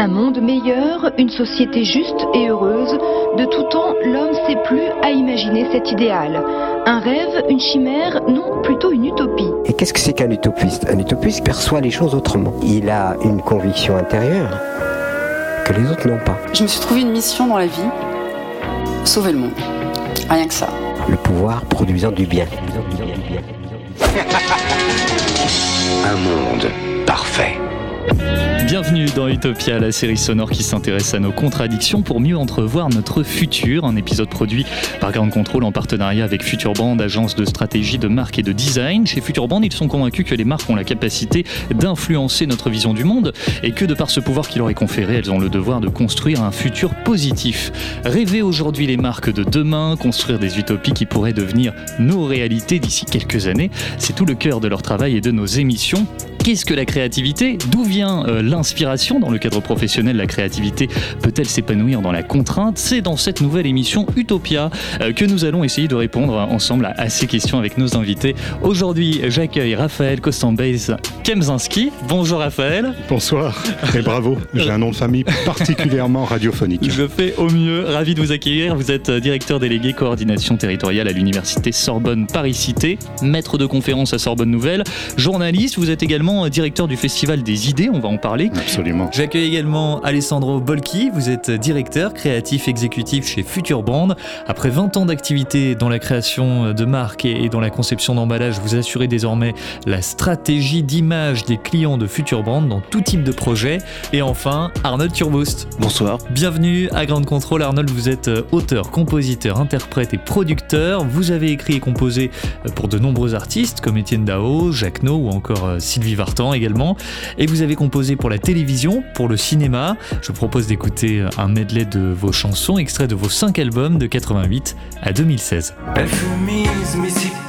Un monde meilleur, une société juste et heureuse, de tout temps l'homme sait plus à imaginer cet idéal. Un rêve, une chimère, non, plutôt une utopie. Et qu'est-ce que c'est qu'un utopiste Un utopiste perçoit les choses autrement. Il a une conviction intérieure que les autres n'ont pas. Je me suis trouvé une mission dans la vie, sauver le monde. Rien que ça. Le pouvoir produisant du bien. Un monde parfait. Bienvenue dans Utopia, la série sonore qui s'intéresse à nos contradictions pour mieux entrevoir notre futur. Un épisode produit par Grand Control en partenariat avec Futurband, agence de stratégie de marque et de design. Chez Futurband, ils sont convaincus que les marques ont la capacité d'influencer notre vision du monde et que de par ce pouvoir qui leur est conféré, elles ont le devoir de construire un futur positif. Rêver aujourd'hui les marques de demain, construire des utopies qui pourraient devenir nos réalités d'ici quelques années, c'est tout le cœur de leur travail et de nos émissions. Qu'est-ce que la créativité D'où vient euh, l'inspiration Dans le cadre professionnel, la créativité peut-elle s'épanouir dans la contrainte C'est dans cette nouvelle émission Utopia euh, que nous allons essayer de répondre ensemble à, à ces questions avec nos invités. Aujourd'hui, j'accueille Raphaël Kostambase Kemzinski. Bonjour Raphaël. Bonsoir et bravo. J'ai un nom de famille particulièrement radiophonique. Je fais au mieux. Ravi de vous accueillir. Vous êtes directeur délégué coordination territoriale à l'université Sorbonne Paris-Cité, maître de conférence à Sorbonne Nouvelle, journaliste. Vous êtes également directeur du Festival des idées, on va en parler. Absolument. J'accueille également Alessandro Bolki, vous êtes directeur créatif exécutif chez Future Band. Après 20 ans d'activité dans la création de marques et dans la conception d'emballage, vous assurez désormais la stratégie d'image des clients de Future Band dans tout type de projet. Et enfin, Arnold Turboost. Bonsoir. Bienvenue à Grande Contrôle. Arnold, vous êtes auteur, compositeur, interprète et producteur. Vous avez écrit et composé pour de nombreux artistes comme Étienne Dao, Jacques No ou encore Sylvie Également. Et vous avez composé pour la télévision, pour le cinéma. Je propose d'écouter un medley de vos chansons, extrait de vos 5 albums de 88 à 2016. Elle fut mise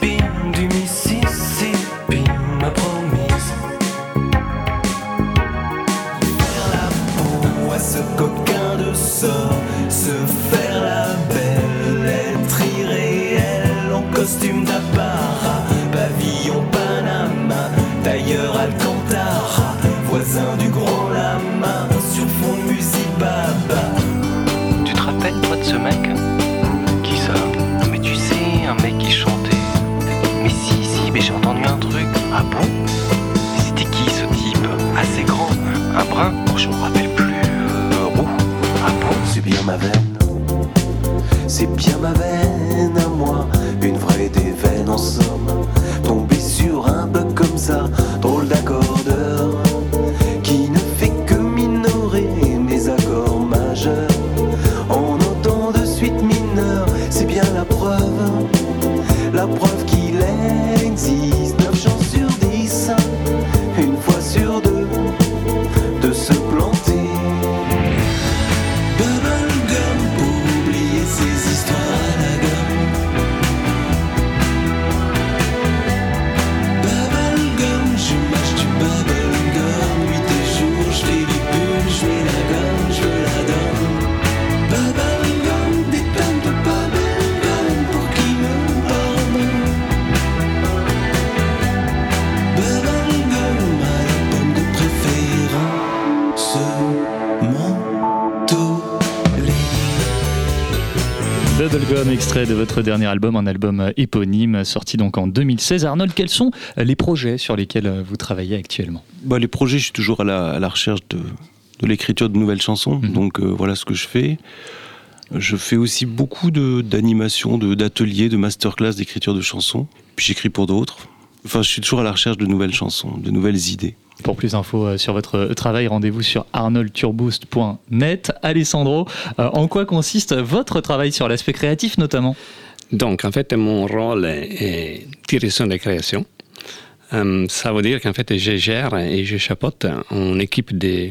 Extrait de votre dernier album, un album éponyme sorti donc en 2016. Arnold, quels sont les projets sur lesquels vous travaillez actuellement? Bah, les projets, je suis toujours à la, à la recherche de, de l'écriture de nouvelles chansons. Mhm. Donc euh, voilà ce que je fais. Je fais aussi beaucoup de- d'animations, de- d'ateliers, de, masterclass d'écriture de chansons. Puis j'écris pour d'autres. Enfin, je suis toujours à la recherche de nouvelles chansons, de nouvelles idées. Pour plus d'infos euh, sur votre travail, rendez-vous sur arnoldturboost.net. Alessandro, euh, en quoi consiste votre travail sur l'aspect créatif notamment? Donc, en fait, mon rôle est, direction de création. Euh, ça veut dire qu'en fait, je gère et je chapeaute une équipe de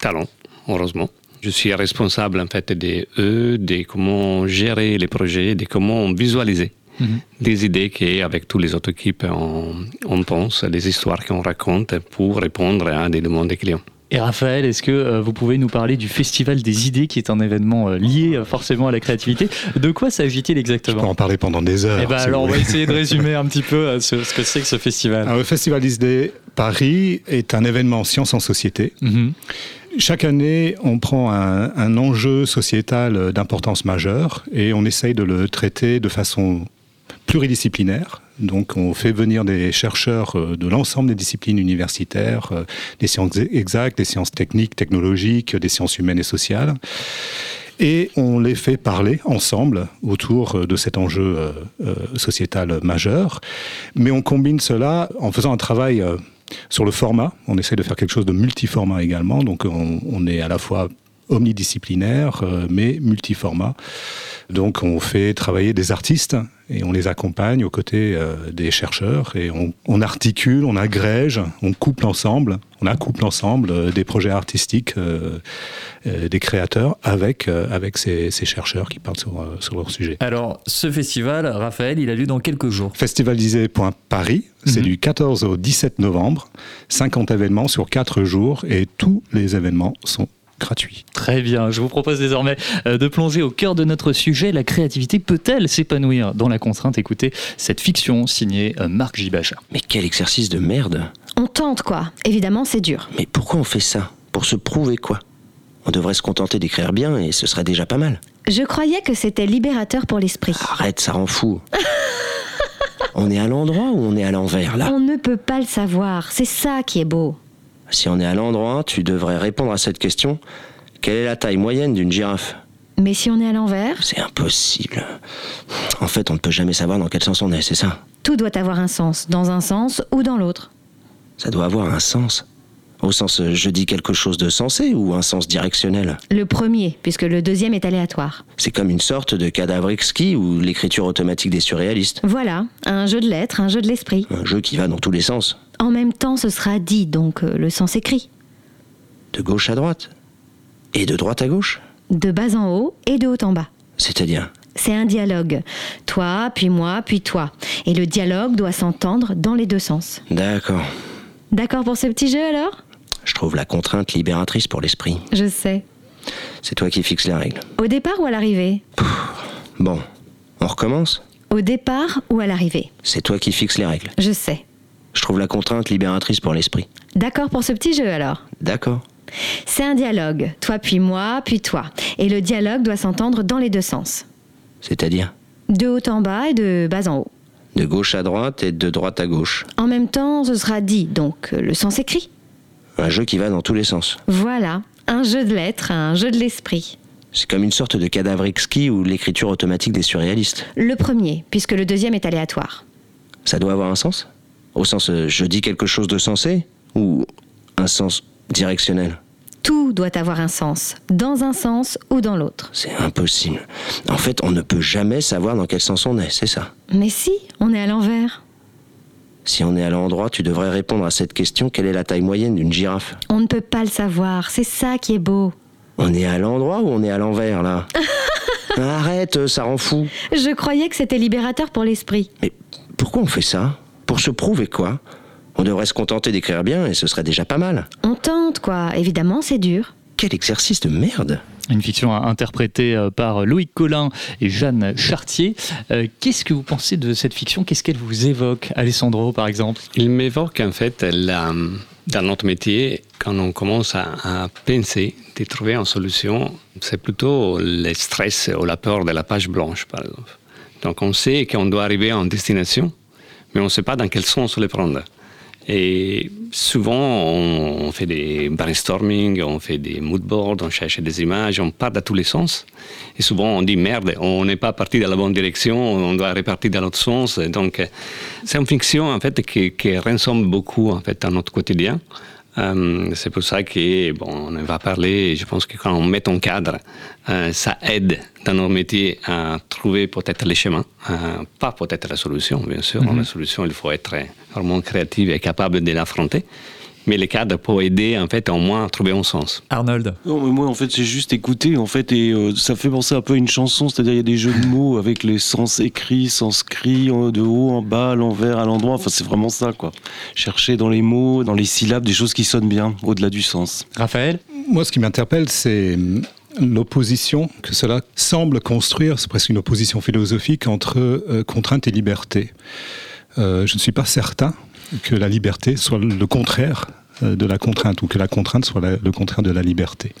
talents, heureusement. Je suis responsable, en fait, de eux, de comment gérer les projets, de comment visualiser Mhm. des idées qu'avec toutes les autres équipes, on, on pense, des histoires qu'on raconte pour répondre à des demandes des clients. Et Raphaël, est-ce que euh, vous pouvez nous parler du Festival des idées, qui est un événement euh, lié euh, forcément à la créativité? De quoi s'agit-il Je peux exactement en parler pendant des heures. Eh ben si alors, on va essayer de résumer un petit peu euh, ce, ce que c'est que ce festival. Alors, le Festival ISD Paris est un événement sciences en société. Mhm. Chaque année, on prend un, un enjeu sociétal d'importance majeure et on essaye de le traiter de façon pluridisciplinaire. Donc on fait venir des chercheurs euh, de l'ensemble des disciplines universitaires, euh, des sciences exactes, des sciences techniques, technologiques, des sciences humaines et sociales. Et on les fait parler ensemble autour euh, de cet enjeu sociétal majeur. Mais on combine cela en faisant un travail sur le format. On essaie de faire quelque chose de multiformat également. Donc on, on est à la fois omnidisciplinaire, mais multiformat. Donc on fait travailler des artistes et on les accompagne aux côtés euh, des chercheurs et on, on, articule, on agrège, on couple ensemble, on accouple ensemble euh, des projets artistiques euh, euh des créateurs avec, euh, avec ces, ces, chercheurs qui parlent sur, sur, leur sujet. Alors ce festival, Raphaël, il a lieu dans quelques jours Festivalisé.paris, c'est -hmm. du 14 au 17 novembre, 50 événements sur 4 jours et tous les événements sont gratuit. Très bien, je vous propose désormais euh, de plonger au cœur de notre sujet. La créativité peut-elle s'épanouir dans la contrainte? Écoutez cette fiction signée euh, Marc Gibacha. Mais quel exercice de merde On tente quoi, évidemment c'est dur. Mais pourquoi on fait ça? Pour se prouver quoi? On devrait se contenter d'écrire bien et ce serait déjà pas mal. Je croyais que c'était libérateur pour l'esprit. Arrête, ça rend fou. on est à l'endroit ou on est à l'envers là? On ne peut pas le savoir, c'est ça qui est beau. Si on est à l'endroit, tu devrais répondre à cette question. Quelle est la taille moyenne d'une girafe? Mais si on est à l'envers? C'est impossible. En fait, on ne peut jamais savoir dans quel sens on est, c'est ça? Tout doit avoir un sens, dans un sens ou dans l'autre. Ça doit avoir un sens Au sens je dis quelque chose de sensé ou un sens directionnel? Le premier, puisque le deuxième est aléatoire. C'est comme une sorte de cadavre exquis ou l'écriture automatique des surréalistes. Voilà, un jeu de lettres, un jeu de l'esprit. Un jeu qui va dans tous les sens. En même temps, ce sera dit, donc euh, le sens écrit. De gauche à droite Et de droite à gauche De bas en haut et de haut en bas. C'est-à-dire? C'est un dialogue. Toi, puis moi, puis toi. Et le dialogue doit s'entendre dans les deux sens. D'accord. D'accord pour ce petit jeu alors? Je trouve la contrainte libératrice pour l'esprit. Je sais. C'est toi qui fixes les règles. Au départ ou à l'arrivée? Bon, on recommence? Au départ ou à l'arrivée? C'est toi qui fixes les règles. Je sais. Je trouve la contrainte libératrice pour l'esprit. D'accord pour ce petit jeu alors D'accord. C'est un dialogue, toi puis moi, puis toi. Et le dialogue doit s'entendre dans les deux sens. C'est-à-dire? De haut en bas et de bas en haut. De gauche à droite et de droite à gauche. En même temps, ce sera dit, donc le sens écrit. Un jeu qui va dans tous les sens. Voilà, un jeu de lettres, un jeu de l'esprit. C'est comme une sorte de cadavre exquis ou l'écriture automatique des surréalistes. Le premier, puisque le deuxième est aléatoire. Ça doit avoir un sens? Au sens euh, je dis quelque chose de sensé ou un sens directionnel? Tout doit avoir un sens, dans un sens ou dans l'autre. C'est impossible. En fait, on ne peut jamais savoir dans quel sens on est, c'est ça? Mais si, on est à l'envers. Si on est à l'endroit, tu devrais répondre à cette question quelle est la taille moyenne d'une girafe? On ne peut pas le savoir, c'est ça qui est beau. On est à l'endroit ou on est à l'envers là? Arrête, ça rend fou. Je croyais que c'était libérateur pour l'esprit. Mais pourquoi on fait ça? Pour se prouver quoi? On devrait se contenter d'écrire bien et ce serait déjà pas mal. On tente quoi, évidemment c'est dur. Quel exercice de merde une fiction interprétée euh, par Loïc Collin et Jeanne Chartier. Euh, Qu'est-ce que vous pensez de cette fiction? Qu'est-ce qu'elle vous évoque, Alessandro, par exemple? Il m'évoque en fait la, dans notre métier, quand on commence à, à penser, de trouver une solution, c'est plutôt le stress ou la peur de la page blanche, par exemple. Donc on sait qu'on doit arriver en destination, mais on ne sait pas dans quel sens le prendre. Et souvent, on, fait des brainstorming, on fait des moodboards, on cherche des images, on part dans tous les sens. Et souvent, on dit merde, on n'est pas parti dans la bonne direction, on doit repartir dans l'autre sens. Donc, c'est une fiction en fait qui, qui ressemble beaucoup en fait à notre quotidien. Euh, c'est pour ça que bon, on va parler. Je pense que quand on met un cadre, euh, ça aide dans nos métiers à trouver peut-être les chemins, euh, pas peut-être la solution, bien sûr. Mm -hmm. La solution, il faut être vraiment créatif et capable de l'affronter. Mais les cadres peuvent aider en fait au moins à trouver un sens. Arnold. Non, mais moi en fait j'ai juste écouté en fait et euh, ça fait penser un peu à une chanson, c'est-à-dire il y a des jeux de mots avec les sens écrits, sens cris, de haut en bas, à l'envers, à l'endroit. Enfin c'est vraiment ça quoi. Chercher dans les mots, dans les syllabes, des choses qui sonnent bien au-delà du sens. Raphaël? Moi ce qui m'interpelle c'est l'opposition que cela semble construire, c'est presque une opposition philosophique entre euh, contrainte et liberté. Euh, je ne suis pas certain que la liberté soit le contraire euh, de la contrainte ou que la contrainte soit la- le contraire de la liberté.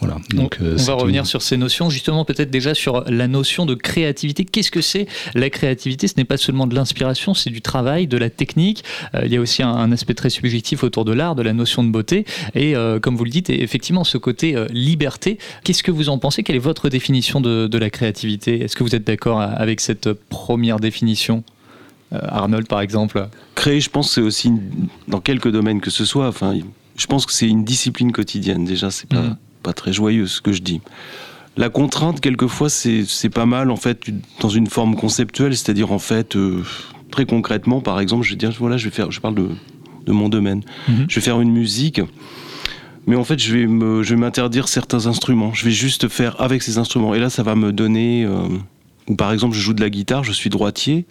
Voilà. Donc, euh, On va revenir une- sur ces notions, justement peut-être déjà sur la notion de créativité. Qu'est-ce que c'est la créativité? Ce n'est pas seulement de l'inspiration, c'est du travail, de la technique. Euh, il y a aussi un, un aspect très subjectif autour de l'art, de la notion de beauté. Et euh, comme vous le dites, effectivement, ce côté liberté. Qu'est-ce que vous en pensez? Quelle est votre définition de, de la créativité? Est-ce que vous êtes d'accord avec cette première définition? Arnold, par exemple Créer, je pense, c'est aussi une- dans quelques domaines que ce soit. Enfin, je pense que c'est une discipline quotidienne. Déjà, c'est pas, Mhm. pas très joyeux ce que je dis. La contrainte, quelquefois, c'est pas mal en fait dans une forme conceptuelle, c'est-à-dire en fait euh, très concrètement, par exemple, je vais dire voilà, je vais faire, je parle de, de mon domaine, Mhm. je vais faire une musique. Mais en fait, je vais me, je vais m'interdire certains instruments. Je vais juste faire avec ces instruments. Et là, ça va me donner. euh, ou par exemple, je joue de la guitare, je suis droitier.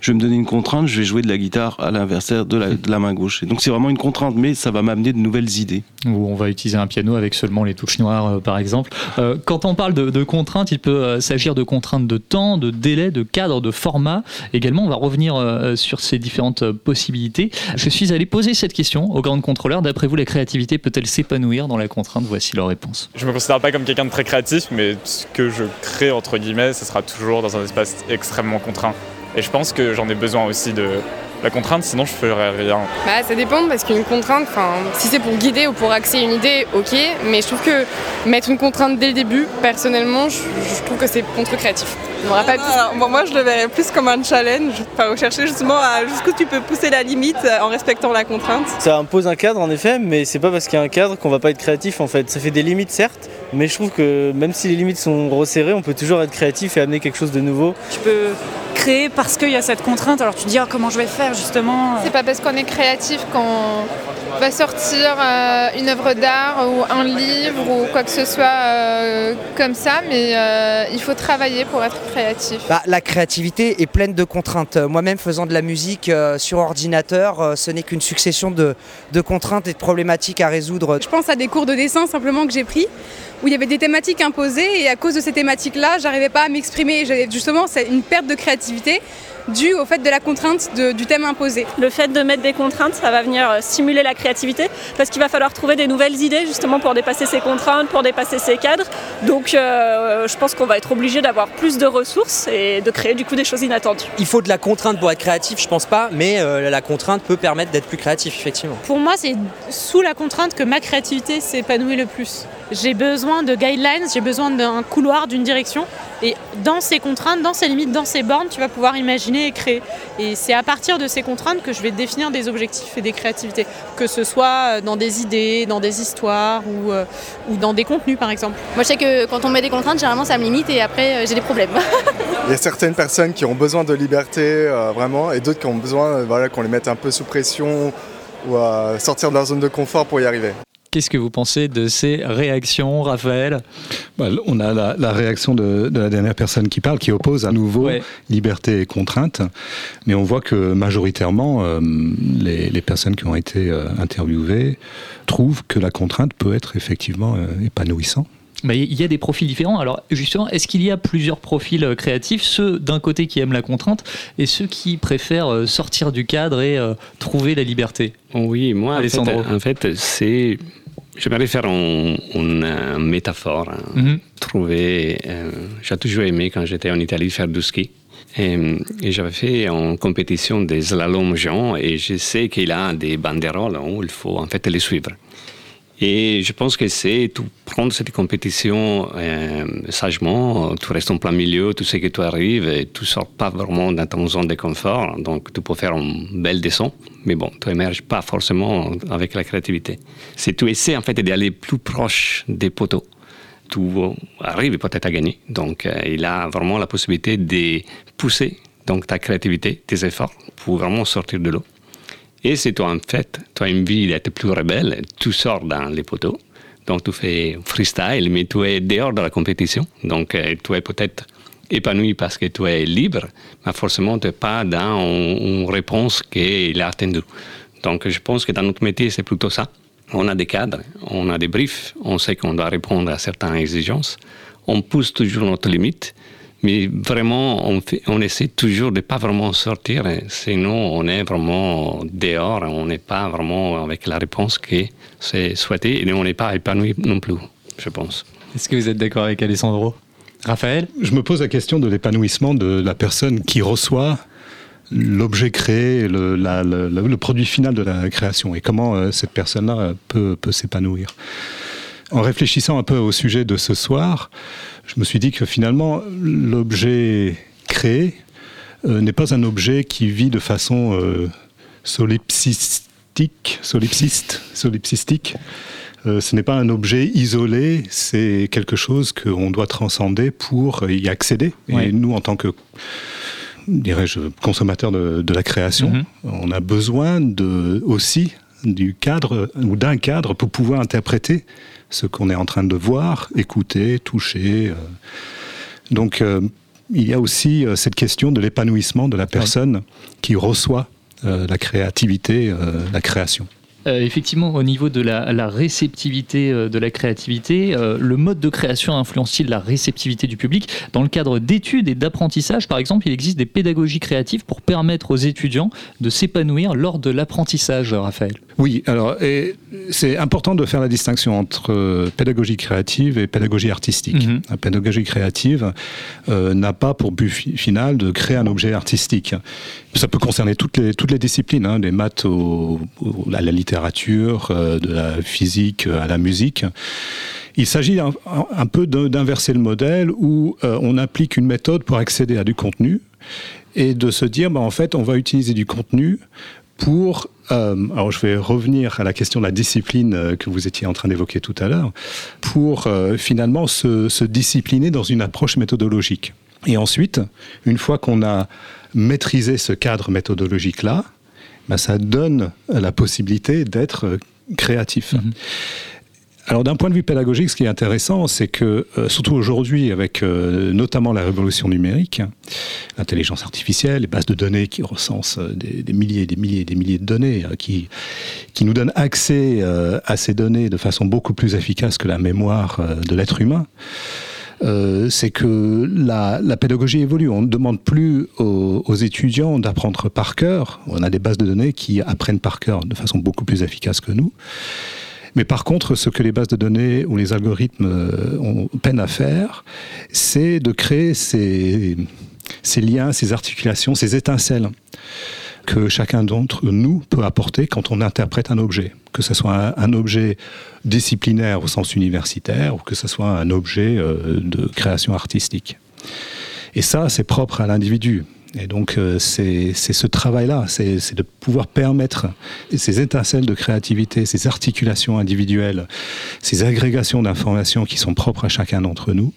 Je vais me donner une contrainte, je vais jouer de la guitare à l'inverse de la, de la main gauche. Et donc c'est vraiment une contrainte, mais ça va m'amener de nouvelles idées. où on va utiliser un piano avec seulement les touches noires, euh, par exemple. Euh, quand on parle de, de contraintes, il peut euh, s'agir de contraintes de temps, de délai, de cadre, de format. Également, on va revenir euh, sur ces différentes euh, possibilités. Je suis allé poser cette question au grand contrôleur. D'après vous, la créativité peut-elle s'épanouir dans la contrainte? Voici leur réponse. Je me considère pas comme quelqu'un de très créatif, mais ce que je crée, entre guillemets, ce sera toujours dans un espace extrêmement contraint. Et je pense que j'en ai besoin aussi de la contrainte, sinon je ferais rien. Bah, ça dépend parce qu'une contrainte, enfin, si c'est pour guider ou pour axer une idée, ok. Mais je trouve que mettre une contrainte dès le début, personnellement, je, je trouve que c'est contre-créatif. Pas Alors, bon, moi, je le verrais plus comme un challenge, enfin, rechercher justement à jusqu'où tu peux pousser la limite euh, en respectant la contrainte. Ça impose un cadre en effet, mais c'est pas parce qu'il y a un cadre qu'on va pas être créatif en fait. Ça fait des limites certes, mais je trouve que même si les limites sont resserrées, on peut toujours être créatif et amener quelque chose de nouveau. Tu peux créer parce qu'il y a cette contrainte, alors tu te dis ah, comment je vais faire? Justement. C'est pas parce qu'on est créatif qu'on va sortir euh, une œuvre d'art ou un livre ou quoi que ce soit euh, comme ça, mais euh, il faut travailler pour être créatif. Bah, la créativité est pleine de contraintes. Euh, Moi-même faisant de la musique euh, sur ordinateur, euh, ce n'est qu'une succession de, de contraintes et de problématiques à résoudre. Je pense à des cours de dessin simplement que j'ai pris où il y avait des thématiques imposées et à cause de ces thématiques-là, j'arrivais pas à m'exprimer. J'avais justement c'est une perte de créativité due au fait de la contrainte de- du thème imposé. Le fait de mettre des contraintes, ça va venir euh, stimuler la créativité parce qu'il va falloir trouver des nouvelles idées justement pour dépasser ces contraintes, pour dépasser ces cadres. Donc euh, je pense qu'on va être obligé d'avoir plus de ressources et de créer du coup des choses inattendues. Il faut de la contrainte pour être créatif, je pense pas, mais euh, la contrainte peut permettre d'être plus créatif, effectivement. Pour moi, c'est sous la contrainte que ma créativité s'épanouit le plus. J'ai besoin de guidelines, j'ai besoin d'un couloir, d'une direction. Et dans ces contraintes, dans ces limites, dans ces bornes, tu vas pouvoir imaginer et créer. Et c'est à partir de ces contraintes que je vais définir des objectifs et des créativités. Que ce soit dans des idées, dans des histoires ou, euh, ou dans des contenus, par exemple. Moi, je sais que quand on met des contraintes, généralement, ça me limite et après, euh, j'ai des problèmes. Il y a certaines personnes qui ont besoin de liberté euh, vraiment et d'autres qui ont besoin euh, voilà, qu'on les mette un peu sous pression ou à sortir de leur zone de confort pour y arriver. Qu'est-ce que vous pensez de ces réactions, Raphaël Bah, on a la, la réaction de, de la dernière personne qui parle, qui oppose à nouveau liberté et contrainte. Mais on voit que majoritairement, euh, les, les personnes qui ont été euh, interviewées trouvent que la contrainte peut être effectivement euh, épanouissant. Mais il y a des profils différents. Alors justement, est-ce qu'il y a plusieurs profils créatifs? Ceux d'un côté qui aiment la contrainte et ceux qui préfèrent sortir du cadre et euh, trouver la liberté Oui, moi, en fait, Alessandro. en fait, c'est. J'aimerais faire un- une, euh, métaphore. hein. Mhm. Trouver. euh, J'ai toujours aimé quand j'étais en Italie faire du ski. Et, et j'avais fait en compétition des slaloms géants et je sais qu'il a des banderoles où il faut en fait les suivre. Et je pense que c'est tout prendre cette compétition euh, sagement, tu restes en plein milieu, tu sais que tu arrives et tu sors pas vraiment dans ton zone de confort, donc tu peux faire un bel descente, mais bon, tu émerges pas forcément avec la créativité. Si tu essaies en fait d'aller plus proche des poteaux, tu arrives peut-être à gagner. Donc euh, il a vraiment la possibilité de pousser donc ta créativité, tes efforts pour vraiment sortir de l'eau. Et si toi, en fait, tu as envie d'être plus rebelle, tu sors dans les poteaux. Donc, tu fais freestyle, mais tu es dehors de la compétition. Donc, euh, tu es peut-être épanoui parce que tu es libre, mais forcément, tu n'es pas dans une, réponse qu'il a attendue. Donc, je pense que dans notre métier, c'est plutôt ça. On a des cadres, on a des briefs, on sait qu'on doit répondre à certaines exigences. On pousse toujours notre limite, Mais vraiment, on, fait, on essaie toujours de pas vraiment sortir. Sinon, on est vraiment dehors. On n'est pas vraiment avec la réponse qui c'est souhaité. Et on n'est pas épanoui non plus, je pense. Est-ce que vous êtes d'accord avec Alessandro? Raphaël? Je me pose la question de l'épanouissement de la personne qui reçoit l'objet créé, le, le, produit final de la création et comment euh, cette personne-là peut, peut s'épanouir? En réfléchissant un peu au sujet de ce soir, je me suis dit que finalement, l'objet créé euh, n'est pas un objet qui vit de façon euh, solipsistique, solipsiste, solipsistique. Euh, ce n'est pas un objet isolé, c'est quelque chose qu'on doit transcender pour y accéder. Et nous, en tant que dirais-je, consommateur de, la création, mhm. on a besoin de, aussi du cadre ou d'un cadre pour pouvoir interpréter ce qu'on est en train de voir, écouter, toucher. Euh. Donc euh, il y a aussi euh, cette question de l'épanouissement de la personne qui reçoit la créativité, la création. Euh, effectivement, au niveau de la, réceptivité euh, de la créativité, euh, le mode de création influence-t-il la réceptivité du public? Dans le cadre d'études et d'apprentissage, par exemple, il existe des pédagogies créatives pour permettre aux étudiants de s'épanouir lors de l'apprentissage, Raphaël. Oui, alors c'est important de faire la distinction entre pédagogie créative et pédagogie artistique. Mhm. La pédagogie créative n'a pas pour but final de créer un objet artistique. Ça peut concerner toutes les, toutes les disciplines, hein, des maths à la littérature euh, de la physique à la musique. Il s'agit un, peu d'inverser le modèle où euh, on applique une méthode pour accéder à du contenu et de se dire, bah, en fait, on va utiliser du contenu pour... Euh, alors je vais revenir à la question de la discipline que vous étiez en train d'évoquer tout à l'heure, pour finalement se, se discipliner dans une approche méthodologique. Et ensuite, une fois qu'on a maîtrisé ce cadre méthodologique-là, bah, ça donne la possibilité d'être euh, créatif. Mhm. Alors d'un point de vue pédagogique, ce qui est intéressant, c'est que euh, surtout aujourd'hui, avec euh, notamment la révolution numérique, l'intelligence artificielle, les bases de données qui recensent des, milliers et des milliers et des milliers de données, qui, qui nous donnent accès à ces données de façon beaucoup plus efficace que la mémoire de l'être humain, euh, c'est que la, pédagogie évolue. On ne demande plus aux, étudiants d'apprendre par cœur. On a des bases de données qui apprennent par cœur de façon beaucoup plus efficace que nous. Mais par contre, ce que les bases de données ou les algorithmes euh, ont peine à faire, c'est de créer ces, ces liens, ces articulations, ces étincelles que chacun d'entre nous peut apporter quand on interprète un objet, que ce soit un, objet disciplinaire au sens universitaire ou que ce soit un objet euh, de création artistique. Et ça, c'est propre à l'individu. Et donc, euh, c'est ce travail-là, c'est de pouvoir permettre ces étincelles de créativité, ces articulations individuelles, ces agrégations d'informations qui sont propres à chacun d'entre nous,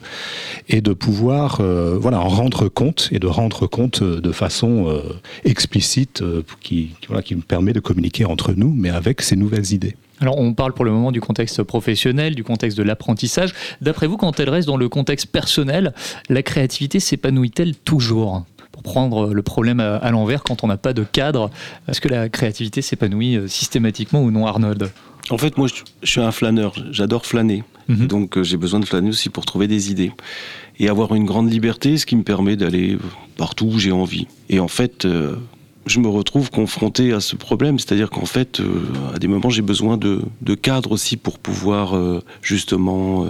et de pouvoir euh, voilà, en rendre compte et de rendre compte de façon euh, explicite qui, voilà, qui nous permet de communiquer entre nous, mais avec ces nouvelles idées. Alors on parle pour le moment du contexte professionnel, du contexte de l'apprentissage. D'après vous, quand elle reste dans le contexte personnel, la créativité s'épanouit-elle toujours? Pour prendre le problème à, l'envers, quand on n'a pas de cadre, est-ce que la créativité s'épanouit euh, systématiquement ou non, Arnold? En fait, moi, je, suis un flâneur. J'adore flâner. Mhm. Donc, euh, j'ai besoin de flâner aussi pour trouver des idées. Et avoir une grande liberté, ce qui me permet d'aller partout où j'ai envie. Et en fait, euh, je me retrouve confronté à ce problème. C'est-à-dire qu'en fait, à des moments, j'ai besoin de, de, cadre aussi pour pouvoir justement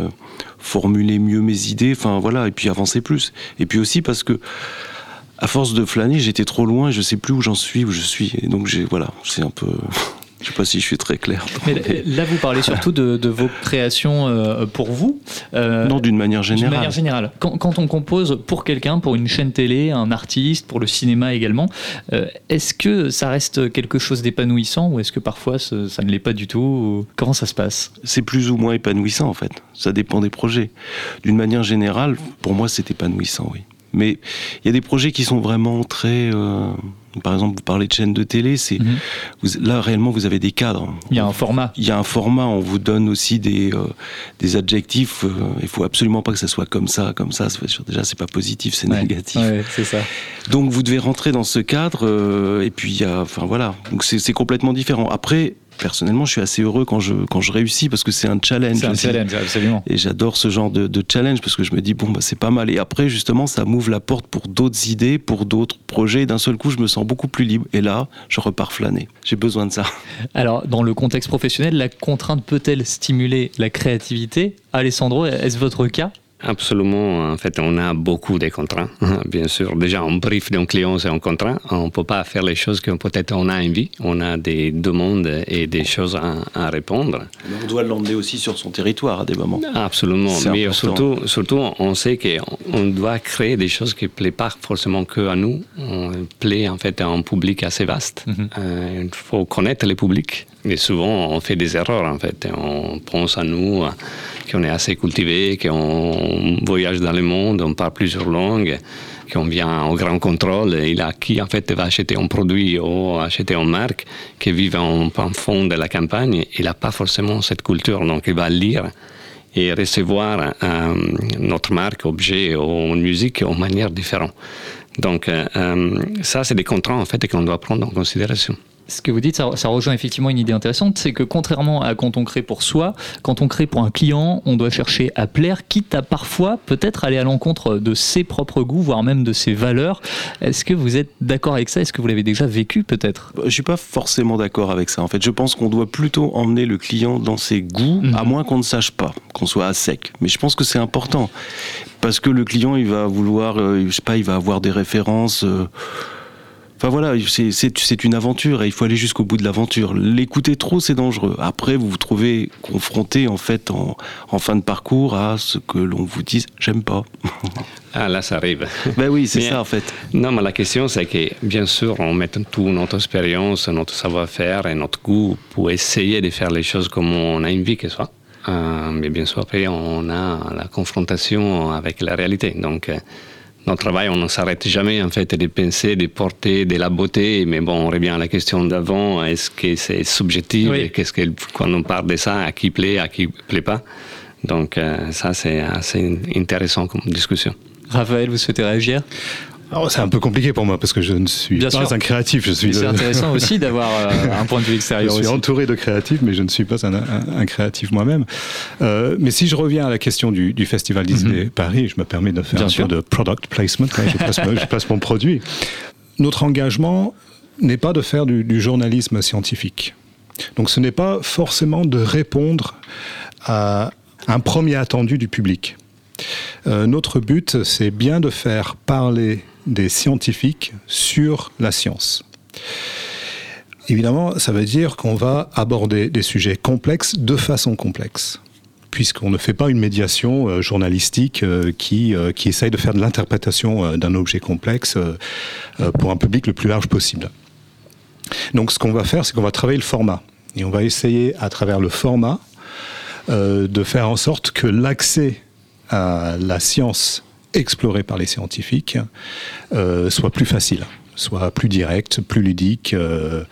formuler mieux mes idées, enfin voilà, et puis avancer plus. Et puis aussi parce que à force de flâner, j'étais trop loin et je sais plus où j'en suis, où je suis. Et donc j'ai voilà, c'est un peu. Je sais pas si je suis très clair. Mais là, vous parlez surtout de, vos créations euh, pour vous. Euh, non, d'une manière générale. D'une manière générale. Quand, on compose pour quelqu'un, pour une chaîne télé, un artiste, pour le cinéma également, euh, est-ce que ça reste quelque chose d'épanouissant ou est-ce que parfois ça, ne l'est pas du tout Comment ça se passe? C'est plus ou moins épanouissant en fait. Ça dépend des projets. D'une manière générale, pour moi, c'est épanouissant, oui. Mais il y a des projets qui sont vraiment très. Euh, par exemple, vous parlez de chaîne de télé, c'est mhm. là réellement vous avez des cadres. Il y a un format. Il y a un format. On vous donne aussi des euh, des adjectifs. Euh, il faut absolument pas que ça soit comme ça, comme ça. Déjà, c'est pas positif, c'est négatif. c'est ça. Donc vous devez rentrer dans ce cadre. et puis il y a, enfin voilà. Donc c'est complètement différent. Après, personnellement, je suis assez heureux quand je, quand je réussis parce que c'est un challenge. C'est un challenge, absolument. Et j'adore ce genre de, de challenge parce que je me dis, bon, bah, c'est pas mal. Et après, justement, ça m'ouvre la porte pour d'autres idées, pour d'autres projets. Et D'un seul coup, je me sens beaucoup plus libre. Et là, je repars flâner. J'ai besoin de ça. Alors, dans le contexte professionnel, la contrainte peut-elle stimuler la créativité? Alessandro, est-ce votre cas? Absolument. En fait, on a beaucoup de contraintes, bien sûr. Déjà, on brief d'un client, c'est un contraint. On ne peut pas faire les choses que peut-être on a envie. On a des demandes et des choses à, à répondre. Mais on doit l'emmener aussi sur son territoire à des moments. Absolument. Mais important. surtout, surtout, on sait qu'on doit créer des choses qui ne plaisent pas forcément que à nous. On plaît en fait à un public assez vaste. Euh, il faut connaître le public. Mais souvent, on fait des erreurs en fait. Et On pense à nous, qu'on est assez cultivé, qu'on voyage dans le monde, on parle plusieurs langues, qu'on vient au grand contrôle. Et là, qui en fait va acheter un produit ou acheter une marque, qui vit en, en fond de la campagne, il n'a pas forcément cette culture. Donc, il va lire et recevoir euh, notre marque, objet ou musique en manière différente. Donc, euh, euh, ça, c'est des contraintes en fait qu'on doit prendre en considération. Ce que vous dites, ça, ça rejoint effectivement une idée intéressante, c'est que contrairement à quand on crée pour soi, quand on crée pour un client, on doit chercher à plaire, quitte à parfois peut-être aller à l'encontre de ses propres goûts, voire même de ses valeurs. Est-ce que vous êtes d'accord avec ça? Est-ce que vous l'avez déjà vécu peut-être? Je suis pas forcément d'accord avec ça. En fait, je pense qu'on doit plutôt emmener le client dans ses goûts, à moins qu'on ne sache pas, qu'on soit à sec. Mais je pense que c'est important parce que le client, il va vouloir, euh, je sais pas, il va avoir des références. euh, Enfin voilà, c'est- une aventure et il faut aller jusqu'au bout de l'aventure. L'écouter trop, c'est dangereux. Après, vous vous trouvez confronté en fait en, en fin de parcours à ce que l'on vous dise j'aime pas. Ah, là, ça arrive. Ben oui, c'est ça en fait. Non, mais la question, c'est que, bien sûr, on met toute notre expérience, notre savoir-faire et notre goût pour essayer de faire les choses comme on a envie qu'elles soient. Euh, mais bien sûr, après, on a la confrontation avec la réalité. Donc, euh, notre travail, on ne s'arrête jamais, en fait, de penser, de porter de la beauté. Mais bon, on revient à la question d'avant. Est-ce que c'est subjectif? Oui. Qu'est-ce que, quand on parle de ça, à qui plaît, à qui plaît pas? Donc, euh, ça, c'est assez intéressant comme discussion. Raphaël, vous souhaitez réagir? Alors, c'est un peu compliqué pour moi parce que je ne suis Bien pas sûr. un créatif. Je suis c'est le- intéressant aussi d'avoir euh, un point de vue Je extérieur suis aussi. entouré de créatifs, mais je ne suis pas un, un- un créatif moi-même. Euh, mais si je reviens à la question du, du Festival Disney Paris, je me permets de faire Bien un sûr. peu de product placement. là, je, place, je place mon produit. Notre engagement n'est pas de faire du, du journalisme scientifique. Donc ce n'est pas forcément de répondre à un premier attendu du public. Euh, notre but, c'est bien de faire parler des scientifiques sur la science. Évidemment, ça veut dire qu'on va aborder des sujets complexes de façon complexe, puisqu'on ne fait pas une médiation euh, journalistique euh, qui, euh, qui essaye de faire de l'interprétation d'un objet complexe pour un public le plus large possible. Donc ce qu'on va faire, c'est qu'on va travailler le format. Et on va essayer, à travers le format, de faire en sorte que l'accès à la science explorée par les scientifiques euh, soit plus facile, soit plus direct, plus ludique, euh,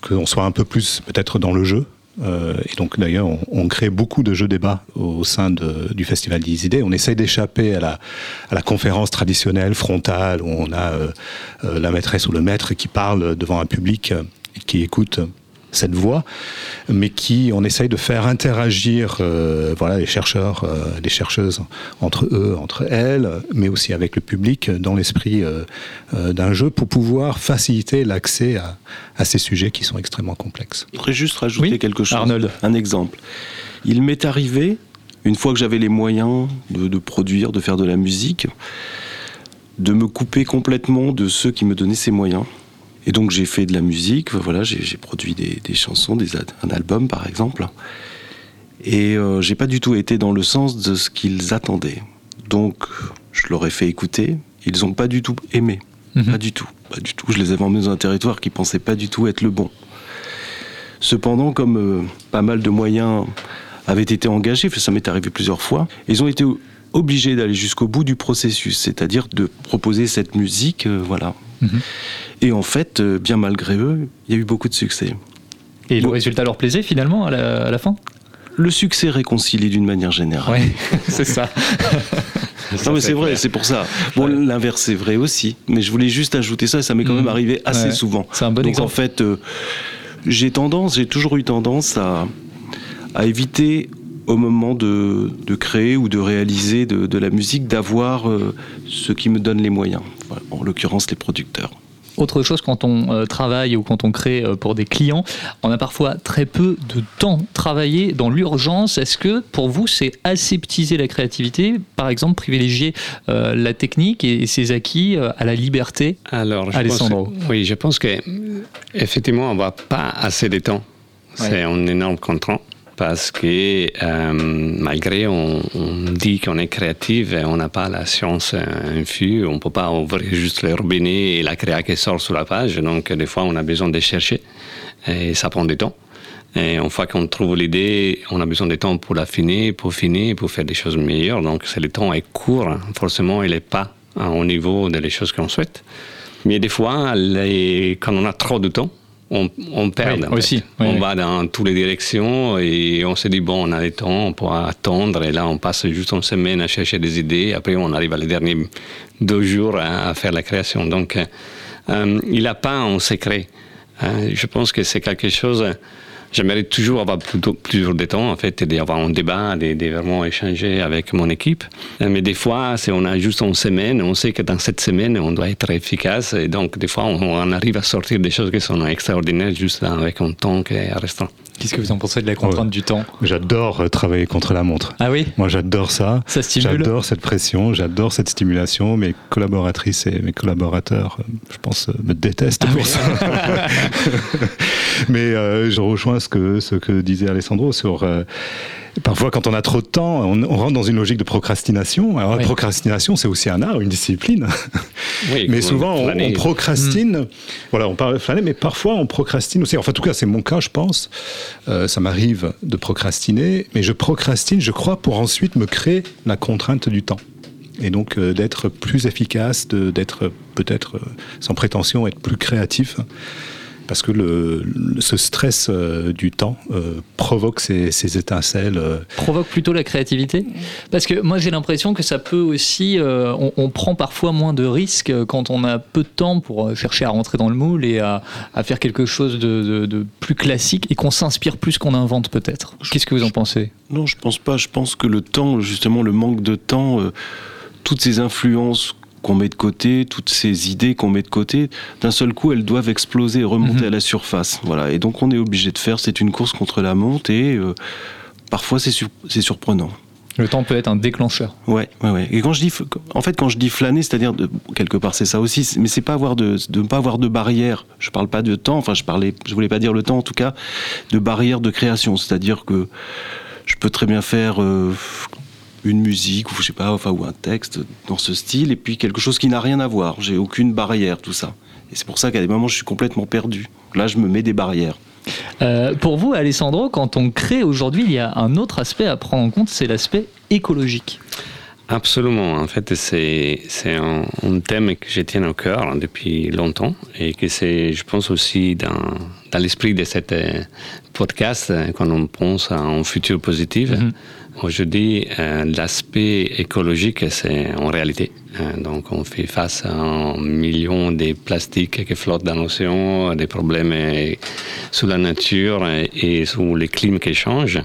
qu'on soit un peu plus peut-être dans le jeu. Euh, et donc d'ailleurs, on, on crée beaucoup de jeux débats au sein de- du Festival des idées. On essaye d'échapper à la, à la conférence traditionnelle, frontale, où on a euh, euh, la maîtresse ou le maître qui parle devant un public euh, qui écoute cette voix, mais qui on essaye de faire interagir euh, voilà les chercheurs, euh, les chercheuses entre eux, entre elles, mais aussi avec le public dans l'esprit euh, euh, d'un jeu pour pouvoir faciliter l'accès à, à ces sujets qui sont extrêmement complexes. Je voudrais juste rajouter quelque chose. Arnold. Un exemple. Il m'est arrivé, une fois que j'avais les moyens de, de produire, de faire de la musique, de me couper complètement de ceux qui me donnaient ces moyens. Et donc j'ai fait de la musique, voilà, j'ai produit des, des chansons, des, un album par exemple. Et euh, j'ai pas du tout été dans le sens de ce qu'ils attendaient. Donc je leur ai fait écouter, ils ont pas du tout aimé. Pas du tout, pas du tout. Je les avais emmenés dans un territoire qui pensait pas du tout être le bon. Cependant, comme euh, pas mal de moyens avaient été engagés, ça m'est arrivé plusieurs fois, ils ont été obligés d'aller jusqu'au bout du processus, c'est-à-dire de proposer cette musique, euh, voilà. Et en fait, euh, bien malgré eux, il y a eu beaucoup de succès. Et le résultat leur plaisait finalement à la, à la fin? Le succès réconcilie d'une manière générale. Oui, c'est ça. non mais c'est vrai, c'est pour ça. Bon, l'inverse c'est vrai aussi, mais je voulais juste ajouter ça, et ça m'est quand même Mhm. arrivé assez Ouais. souvent. C'est un bon Donc exemple. en fait, euh, J'ai tendance, j'ai toujours eu tendance à, à éviter au moment de, de, créer ou de réaliser de, de la musique d'avoir euh, ce qui me donne les moyens, en l'occurrence les producteurs. Autre chose, quand on euh, travaille ou quand on crée euh, pour des clients, on a parfois très peu de temps travaillé dans l'urgence. Est-ce que pour vous, c'est aseptiser la créativité Par exemple, privilégier euh, la technique et, et ses acquis euh, à la liberté? Alors, je Alessandro. pense, oui, je pense que effectivement, on va pas assez de temps. C'est Ouais. un énorme contraint parce que euh, malgré on, dit qu'on est créatif, on n'a pas la science euh, infuse, on peut pas ouvrir juste le robinet et la créa qui sort sur la page. Donc des fois, on a besoin de chercher et ça prend du temps. Et une fois qu'on trouve l'idée, on a besoin de temps pour l'affiner, pour finir, pour faire des choses meilleures. Donc le temps est court, forcément, il n'est pas hein, au niveau des choses qu'on souhaite. Mais des fois, quand on a trop de temps, on, on perd. Oui, aussi, oui, on oui. va dans toutes les directions et on se dit, bon, on a le temps, on pourra attendre. Et là, on passe juste une semaine à chercher des idées. Après, on arrive à les derniers deux jours à, à faire la création. Donc, euh, il n'a pas un secret. Hein, je pense que c'est quelque chose. J'aimerais toujours avoir plutôt, plusieurs de temps, en fait, et d'avoir un débat, de, de vraiment échanger avec mon équipe. Euh, Mais des fois, c'est on a juste une semaine, on sait que dans cette semaine, on doit être efficace, et donc des fois, on, on arrive à sortir des choses qui sont extraordinaires juste avec un temps qui est restreint. Qu'est-ce que vous en pensez de la contrainte du temps? J'adore euh, travailler contre la montre. Ah oui? Moi, j'adore ça. Ça stimule J'adore cette pression, j'adore cette stimulation. Mes collaboratrices et mes collaborateurs, euh, je pense, euh, me détestent Ah pour ça. Mais euh, je rejoins ce que, ce que disait Alessandro sur. euh, Parfois, quand on a trop de temps, on, on rentre dans une logique de procrastination. Alors, la procrastination, c'est aussi un art, une discipline. Oui, mais souvent, on, procrastine. Voilà, on parle de flâner, mais parfois, on procrastine aussi. Enfin, en tout cas, c'est mon cas, je pense. Euh, ça m'arrive de procrastiner, mais je procrastine, je crois, pour ensuite me créer la contrainte du temps. Et donc, euh, d'être plus efficace, d'être peut-être, euh, sans prétention, être plus créatif. Parce que le, le- ce stress euh, du temps euh, provoque ces, ces étincelles. euh, provoque plutôt la créativité Parce que moi j'ai l'impression que ça peut aussi, euh, on, on prend parfois moins de risques quand on a peu de temps pour chercher à rentrer dans le moule et à, à faire quelque chose de, de- de plus classique et qu'on s'inspire plus qu'on invente peut-être. Qu'est-ce que vous en pensez? Non, je pense pas. Je pense que le temps, justement, le manque de temps, euh, toutes ces influences qu'on met de côté, toutes ces idées qu'on met de côté, d'un seul coup, elles doivent exploser et remonter à la surface. Voilà. Et donc, on est obligé de faire. C'est une course contre la monte et euh, parfois, c'est sur- c'est surprenant. Le temps peut être un déclencheur. Ouais, ouais, ouais. Et quand je dis, en fait, quand je dis flâner, c'est-à-dire de- quelque part, c'est ça aussi. Mais c'est pas avoir de, de ne pas avoir de barrière. Je parle pas de temps. Enfin, je parlais, je voulais pas dire le temps, en tout cas, de barrière de création. C'est-à-dire que je peux très bien faire euh, une musique ou je sais pas, enfin ou un texte dans ce style, et puis quelque chose qui n'a rien à voir. J'ai aucune barrière, tout ça. Et c'est pour ça qu'à des moments, je suis complètement perdu. Là, je me mets des barrières. Euh, pour vous, Alessandro, quand on crée aujourd'hui, il y a un autre aspect à prendre en compte, c'est l'aspect écologique. Absolument. En fait, c'est c'est un, un thème que je tiens au cœur hein, depuis longtemps et que c'est, je pense aussi dans, dans l'esprit de cet euh, podcast euh, quand on pense à un futur positif. Aujourd'hui, euh, l'aspect écologique, c'est en réalité. Euh, donc, on fait face à un million de plastiques qui flottent dans l'océan, des problèmes euh, sur la nature et, et sur le climat qui change.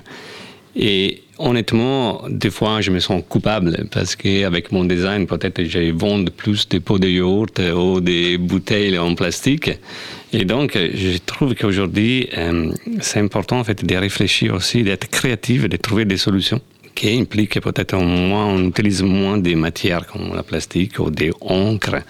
Et honnêtement, des fois, je me sens coupable parce qu'avec mon design, peut-être je vends plus de pots de yaourt ou des bouteilles en plastique. Et donc, je trouve qu'aujourd'hui, euh, c'est important en fait de réfléchir aussi, d'être créatif, de trouver des solutions qui impliquent peut-être moins, on utilise moins des matières comme la plastique ou des encres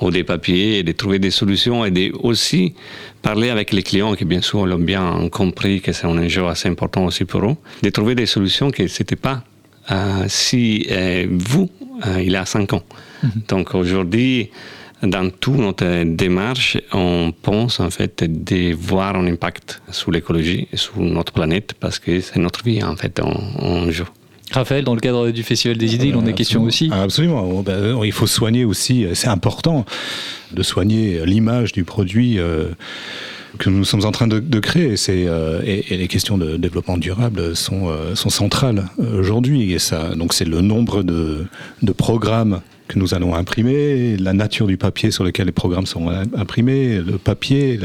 ou des papiers, et de trouver des solutions et de aussi parler avec les clients qui bien sûr l'ont bien compris que c'est un enjeu assez important aussi pour eux, de trouver des solutions que c'était pas euh, si euh, vous, euh, il y a cinq ans. Donc aujourd'hui, dans toute notre démarche, on pense en fait de voir un impact sur l'écologie sur notre planète parce que c'est notre vie en fait en, en jeu. Raphaël, dans le cadre du Festival des idées, il en est question aussi. Ah, Absolument. Oh, ben, il faut soigner aussi, euh, c'est important de soigner l'image du produit euh, que nous sommes en train de, de créer. C'est, euh, et, et les questions de développement durable sont, euh, sont centrales euh, aujourd'hui. Et ça, donc c'est le nombre de, de programmes que nous allons imprimer, la nature du papier sur lequel les programmes sont imprimés, le papier,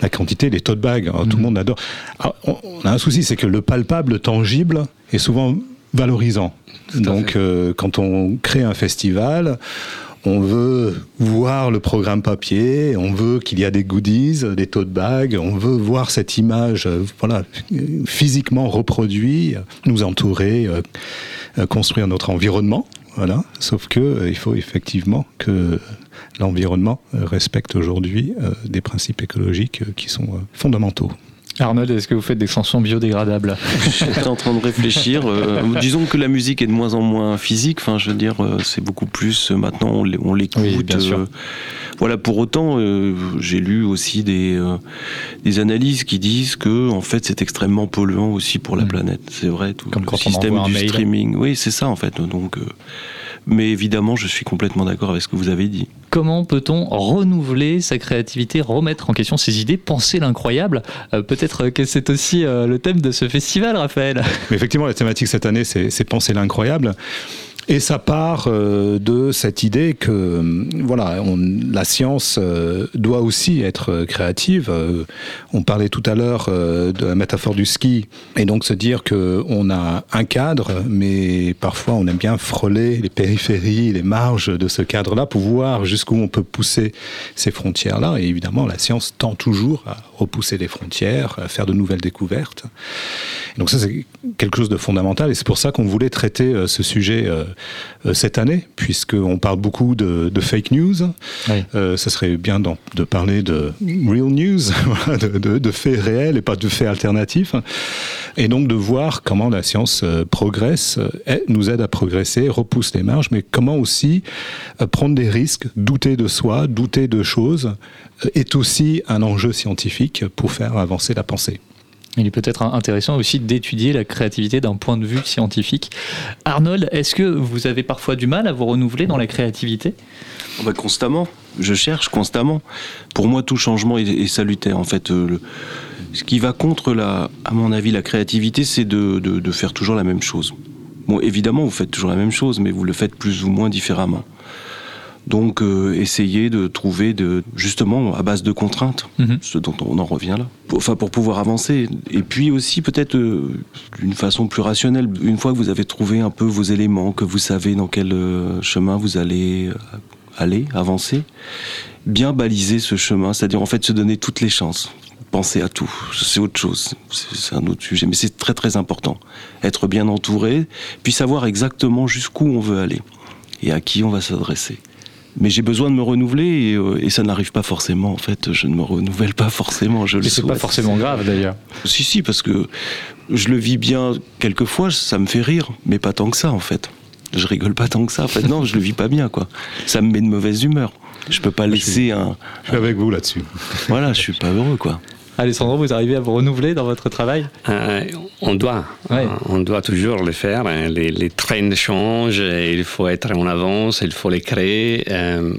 la, quantité, les tote bags. Tout le mhm. monde adore. on, a un souci, c'est que le palpable, le tangible, est souvent valorisant. Donc, euh, quand on crée un festival, on veut voir le programme papier, on veut qu'il y a des goodies, des tote bags, on veut voir cette image, euh, voilà, physiquement reproduite, nous entourer, euh, construire notre environnement. Voilà. Sauf que il faut effectivement que l'environnement respecte aujourd'hui des principes écologiques qui sont fondamentaux. Arnold, est-ce que vous faites des chansons biodégradables J'étais en train de réfléchir. Euh, disons que la musique est de moins en moins physique. Enfin, je veux dire, euh, c'est beaucoup plus euh, maintenant on l'écoute. Oui, bien sûr. voilà. Pour autant, j'ai lu aussi des des analyses qui disent que en fait c'est extrêmement polluant aussi pour la mm. planète. C'est vrai. Tout Comme le quand système on du streaming. Oui, c'est ça en fait. Donc. Mais évidemment, je suis complètement d'accord avec ce que vous avez dit. Comment peut-on renouveler sa créativité, remettre en question ses idées, penser l'incroyable euh, Peut-être que c'est aussi euh, le thème de ce festival, Raphaël. effectivement, la thématique cette année, c'est penser l'incroyable. Et ça part euh, de cette idée que euh, voilà, la science euh, doit aussi être créative. on parlait tout à l'heure de la métaphore du ski, et donc se dire que on a un cadre, mais parfois on aime bien frôler les périphéries, les marges de ce cadre-là pour voir jusqu'où on peut pousser ces frontières-là. Et évidemment, la science tend toujours à repousser les frontières, à faire de nouvelles découvertes. donc ça, c'est quelque chose de fondamental, et c'est pour ça qu'on voulait traiter ce sujet cette année, puisqu'on parle beaucoup de, fake news. Euh, ça serait bien de parler de real news, de, faits réels et pas de faits alternatifs. Et donc de voir comment la science euh, progresse, nous aide à progresser, repousse les marges, mais comment aussi prendre des risques, douter de soi, douter de choses, est aussi un enjeu scientifique pour faire avancer la pensée. Il est peut-être intéressant aussi d'étudier la créativité d'un point de vue scientifique. Arnold, est-ce que vous avez parfois du mal à vous renouveler dans la créativité? Oh bah, Constamment. Je cherche constamment. Pour moi, tout changement est, salutaire. En fait, euh, ce qui va contre, la, à mon avis, la créativité, c'est de, faire toujours la même chose. Évidemment, vous faites toujours la même chose, mais vous le faites plus ou moins différemment. Donc euh, essayer de trouver de, justement à base de contraintes, mhm. ce dont on en revient là, pour, enfin pour pouvoir avancer. Et puis aussi peut-être euh, d'une façon plus rationnelle, une fois que vous avez trouvé un peu vos éléments, que vous savez dans quel euh, chemin vous allez aller, avancer, bien baliser ce chemin, c'est-à-dire en fait se donner toutes les chances. Penser à tout, c'est autre chose, c'est un autre sujet, mais c'est très très important. Être bien entouré, puis savoir exactement jusqu'où on veut aller et à qui on va s'adresser mais j'ai besoin de me renouveler euh, et, ça n'arrive pas forcément. En fait, je ne me renouvelle pas forcément. Je le c'est pas forcément grave d'ailleurs. Si si, parce que je le vis bien quelquefois, ça me fait rire, mais pas tant que ça en fait. Je rigole pas tant que ça. En fait, non, je le vis pas bien quoi. Ça me met de mauvaise humeur. Je peux pas laisser un. Je suis avec vous là-dessus. Voilà, je suis pas heureux quoi. Alessandro, vous arrivez à vous renouveler dans votre travail euh, On doit. Euh, on doit toujours le faire. Hein. Les, les trends changent, il faut être en avance, il faut les créer. Euh,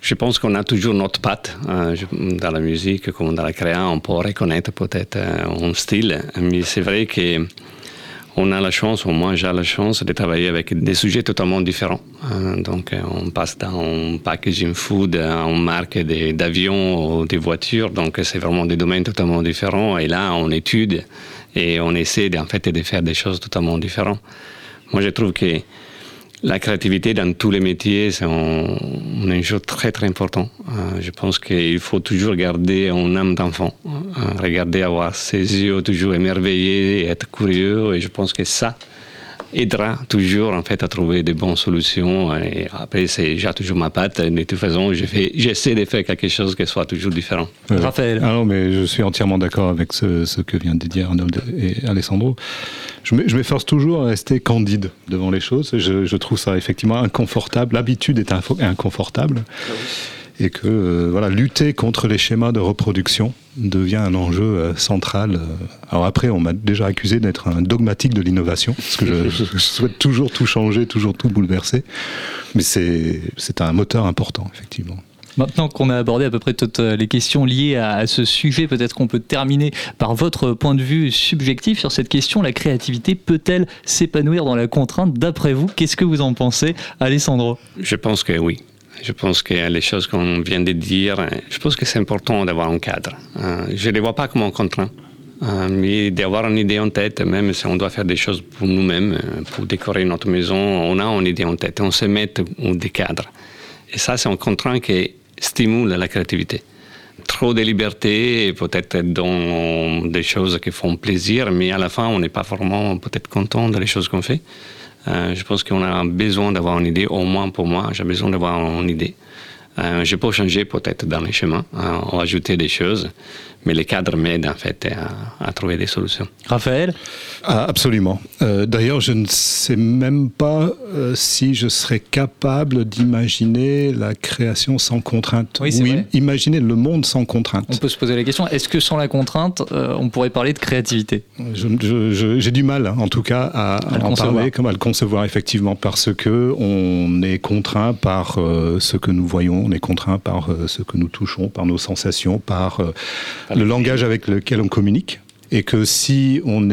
je pense qu'on a toujours notre patte dans la musique comme dans la créa. On peut reconnaître peut-être un style, mais c'est vrai que on a la chance, ou moi j'ai la chance de travailler avec des sujets totalement différents. Hein. Donc euh, on passe d'un packaging food à une marque d'avions ou des voitures, donc c'est vraiment des domaines totalement différents. Et là, on étude et on essaie en fait de faire des choses totalement différentes. Moi, je trouve que la créativité dans tous les métiers, c'est un, enjeu très très important. Euh, je pense qu'il faut toujours garder un âme d'enfant, euh, regarder, avoir ses yeux toujours émerveillés, être curieux, et je pense que ça aidera toujours en fait à trouver de bonnes solutions. Et après, c'est déjà toujours ma patte. De toute façon, j'essaie de faire quelque chose qui soit toujours différent. Raphaël. Ah non, mais je suis entièrement d'accord avec ce, ce, que vient de dire Arnold et Alessandro je m'efforce toujours à rester candide devant les choses. Je, trouve ça effectivement inconfortable. L'habitude est inconfortable. Et que euh, voilà, lutter contre les schémas de reproduction devient un enjeu euh, central. Alors après, on m'a déjà accusé d'être un dogmatique de l'innovation, parce que je, je, souhaite toujours tout changer, toujours tout bouleverser. Mais c'est un moteur important, effectivement. Maintenant qu'on a abordé à peu près toutes les questions liées à, à ce sujet, peut-être qu'on peut terminer par votre point de vue subjectif sur cette question. La créativité peut-elle s'épanouir dans la contrainte? D'après vous, qu'est-ce que vous en pensez, Alessandro? Je pense que oui. Je pense que les choses qu'on vient de dire, je pense que c'est important d'avoir un cadre. Euh, je ne les vois pas comme un contraint. Euh, mais d'avoir une idée en tête, même si on doit faire des choses pour nous-mêmes, euh, pour décorer notre maison, on a une idée en tête, on se met des cadres. Et ça, c'est un contraint qui stimule la créativité. Trop de liberté, peut-être dans des choses qui font plaisir, mais à la fin, on n'est pas vraiment peut-être content des choses qu'on fait. Euh, je pense qu'on a besoin d'avoir une idée, au moins pour moi, j'ai besoin d'avoir une idée. Euh, je peux changer peut-être dans les chemins, hein, ajouter des choses, mais les cadres m'aident en fait à, à, trouver des solutions. Raphaël? Ah, Absolument. Euh, D'ailleurs, je ne sais même pas euh, si je serais capable d'imaginer la création sans contrainte. Oui, oui imaginer le monde sans contrainte. On peut se poser la question, est-ce que sans la contrainte, euh, on pourrait parler de créativité? J'ai du mal, en tout cas, à, à, à en parler, comme à le concevoir effectivement, parce que on est contraint par euh, ce que nous voyons, on est contraint par euh, ce que nous touchons, par nos sensations, par le langage avec lequel on communique, et que si on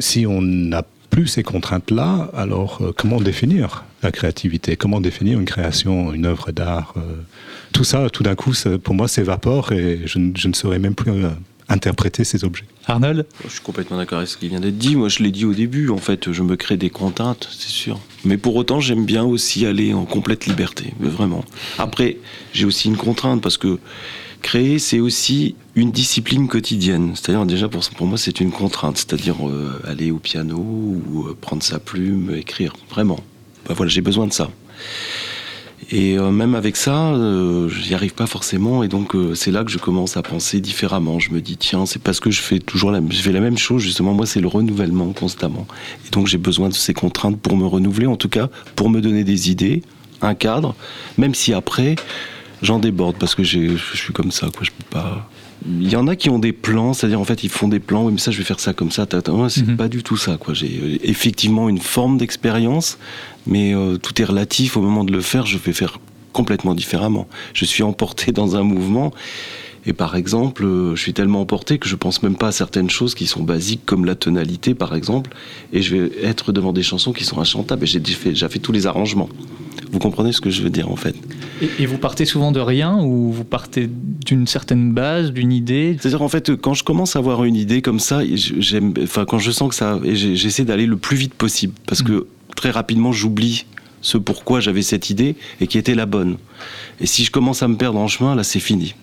si n'a plus ces contraintes-là, alors euh, comment définir la créativité? Comment définir une création, une œuvre d'art euh, Tout ça, tout d'un coup, pour moi, s'évapore et je, ne saurais même plus euh, interpréter ces objets. Arnold Je suis complètement d'accord avec ce qui vient d'être dit. Moi, je l'ai dit au début, en fait, je me crée des contraintes, c'est sûr. Mais pour autant, j'aime bien aussi aller en complète liberté, vraiment. Après, j'ai aussi une contrainte parce que créer, c'est aussi une discipline quotidienne. C'est-à-dire, déjà, pour, pour moi, c'est une contrainte. C'est-à-dire euh, aller au piano ou euh, prendre sa plume, écrire. Vraiment. Ben voilà, j'ai besoin de ça. Et euh, même avec ça, euh, j'y arrive pas forcément. Et donc, euh, c'est là que je commence à penser différemment. Je me dis, tiens, c'est parce que je fais toujours la, je fais la même chose. Justement, moi, c'est le renouvellement constamment. Et donc, j'ai besoin de ces contraintes pour me renouveler, en tout cas, pour me donner des idées, un cadre, même si après, j'en déborde parce que je suis comme ça, quoi. Je peux pas. Il y en a qui ont des plans, c'est-à-dire en fait ils font des plans, oui mais ça je vais faire ça comme ça, c'est Mhm. pas du tout ça quoi. J'ai effectivement une forme d'expérience, mais euh, tout est relatif au moment de le faire, je vais faire complètement différemment. Je suis emporté dans un mouvement et par exemple, euh, je suis tellement emporté que je pense même pas à certaines choses qui sont basiques comme la tonalité par exemple et je vais être devant des chansons qui sont inchantables et j'ai déjà fait, fait tous les arrangements. Vous comprenez ce que je veux dire en fait? Et, et, vous partez souvent de rien ou vous partez d'une certaine base, d'une idée? C'est-à-dire en fait, quand je commence à avoir une idée comme ça, j'aime, enfin quand je sens que ça, j'essaie d'aller le plus vite possible parce mmh. que très rapidement j'oublie ce pourquoi j'avais cette idée et qui était la bonne. Et si je commence à me perdre en chemin, là c'est fini.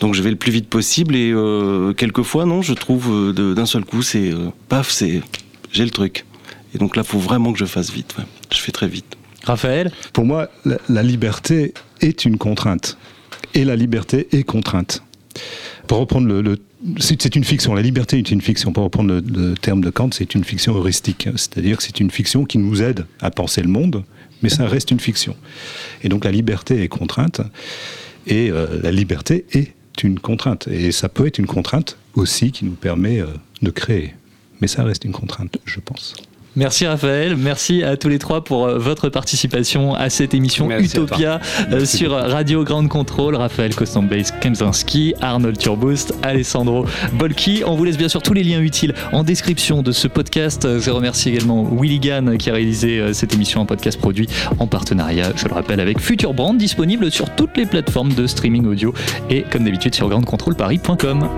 Donc je vais le plus vite possible et euh, quelquefois non, je trouve euh, d'un seul coup c'est euh, paf, c'est j'ai le truc. Et donc là, faut vraiment que je fasse vite. Ouais. Je fais très vite. Raphaël Pour moi, la, liberté est une contrainte. Et la liberté est contrainte. Pour reprendre le. c'est une fiction. La liberté est une fiction. Pour reprendre le, le terme de Kant, c'est une fiction heuristique. C'est-à-dire que c'est une fiction qui nous aide à penser le monde, mais ça reste une fiction. Et donc la liberté est contrainte. Et euh, la liberté est une contrainte. Et ça peut être une contrainte aussi qui nous permet euh, de créer. Mais ça reste une contrainte, je pense. Merci Raphaël, merci à tous les trois pour votre participation à cette émission merci Utopia euh, sur Radio Grande Control. Raphaël Kostambase Kemzinski, Arnold Turboost, Alessandro Bolki. On vous laisse bien sûr tous les liens utiles en description de ce podcast. Je remercie également Willy Gann qui a réalisé euh, cette émission en podcast produit en partenariat, je le rappelle, avec Future Brand, disponible sur toutes les plateformes de streaming audio et comme d'habitude sur grandecontrolparis.com.